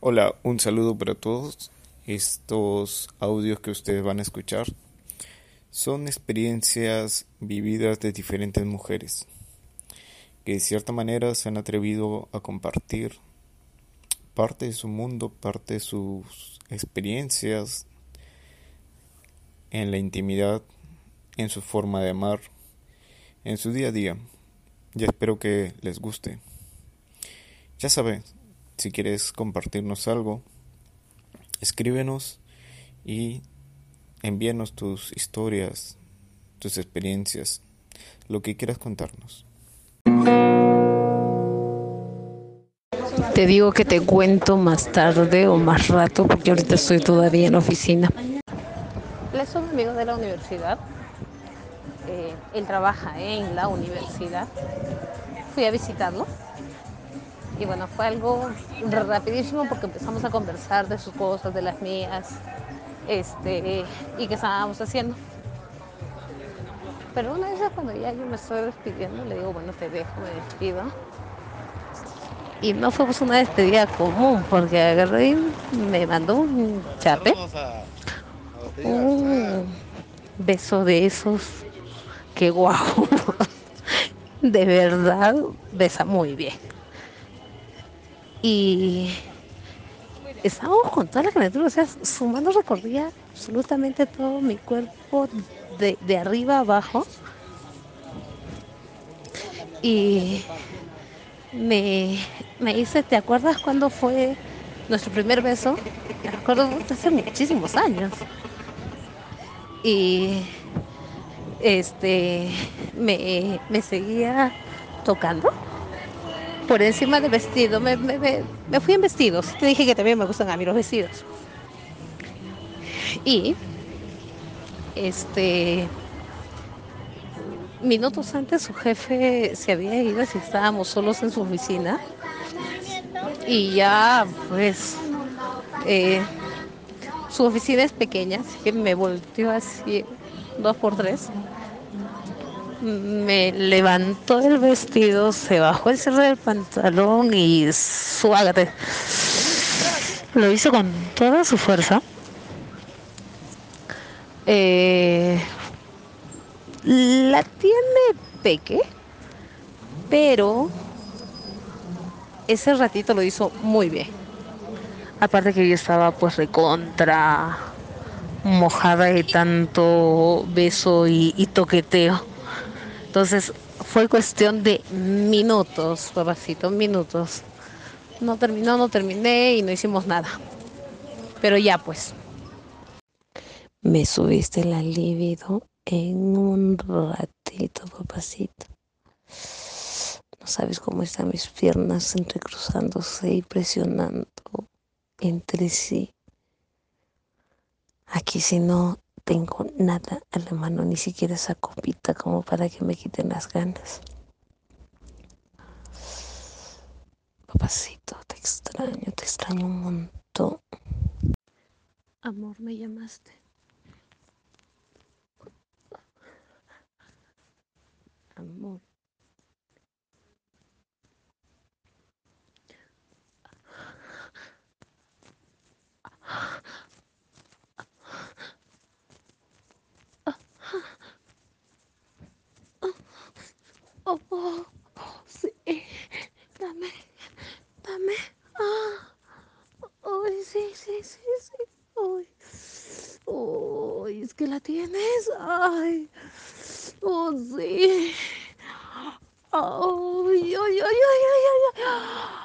Hola, un saludo para todos. Estos audios que ustedes van a escuchar son experiencias vividas de diferentes mujeres que de cierta manera se han atrevido a compartir parte de su mundo, parte de sus experiencias en la intimidad, en su forma de amar, en su día a día. Ya espero que les guste. Ya sabes, si quieres compartirnos algo, escríbenos y envíanos tus historias, tus experiencias, lo que quieras contarnos. Te digo que te cuento más tarde o más rato porque ahorita estoy todavía en la oficina. Él es un amigo de la universidad. Eh, él trabaja en la universidad. Fui a visitarlo. Y bueno, fue algo rapidísimo porque empezamos a conversar de sus cosas, de las mías, este, y qué estábamos haciendo. Pero una vez cuando ya yo me estoy despidiendo, le digo, bueno, te dejo, me despido. Y no fue pues, una despedida común, porque agarré y me mandó un chape. Un beso de esos, que guau. De verdad, besa muy bien. Y estábamos con toda la criatura, o sea, su mano recorría absolutamente todo mi cuerpo de, arriba abajo. Y me, me dice, ¿te acuerdas cuando fue nuestro primer beso? Me acuerdo hace muchísimos años. Y este me, seguía tocando por encima del vestido. Me, me, fui en vestidos. Te dije que también me gustan a mí los vestidos. Y este minutos antes su jefe se había ido, así estábamos solos en su oficina. Y ya, pues, eh, su oficina es pequeña, así que me volteó así dos por tres. Me levantó el vestido, se bajó el cerro del pantalón y suágate. Lo hizo con toda su fuerza. Eh, la tiene Peque, pero ese ratito lo hizo muy bien. Aparte que yo estaba pues recontra mojada de tanto beso y toqueteo. Entonces fue cuestión de minutos, papacito, minutos. No terminó, no terminé y no hicimos nada. Pero ya pues. Me subiste la libido en un ratito, papacito. No sabes cómo están mis piernas entrecruzándose y presionando entre sí. Aquí si no tengo nada a la mano, ni siquiera esa copita como para que me quiten las ganas. Papacito, te extraño, te extraño un montón. Amor, me llamaste. amor. Oh, oh, oh, sí, dame, dame, ah, oh, sí, sí, sí, sí, oh, oh, es que la tienes, ay. Oh, sí. Ay, ay, ay, ay, ay, ay.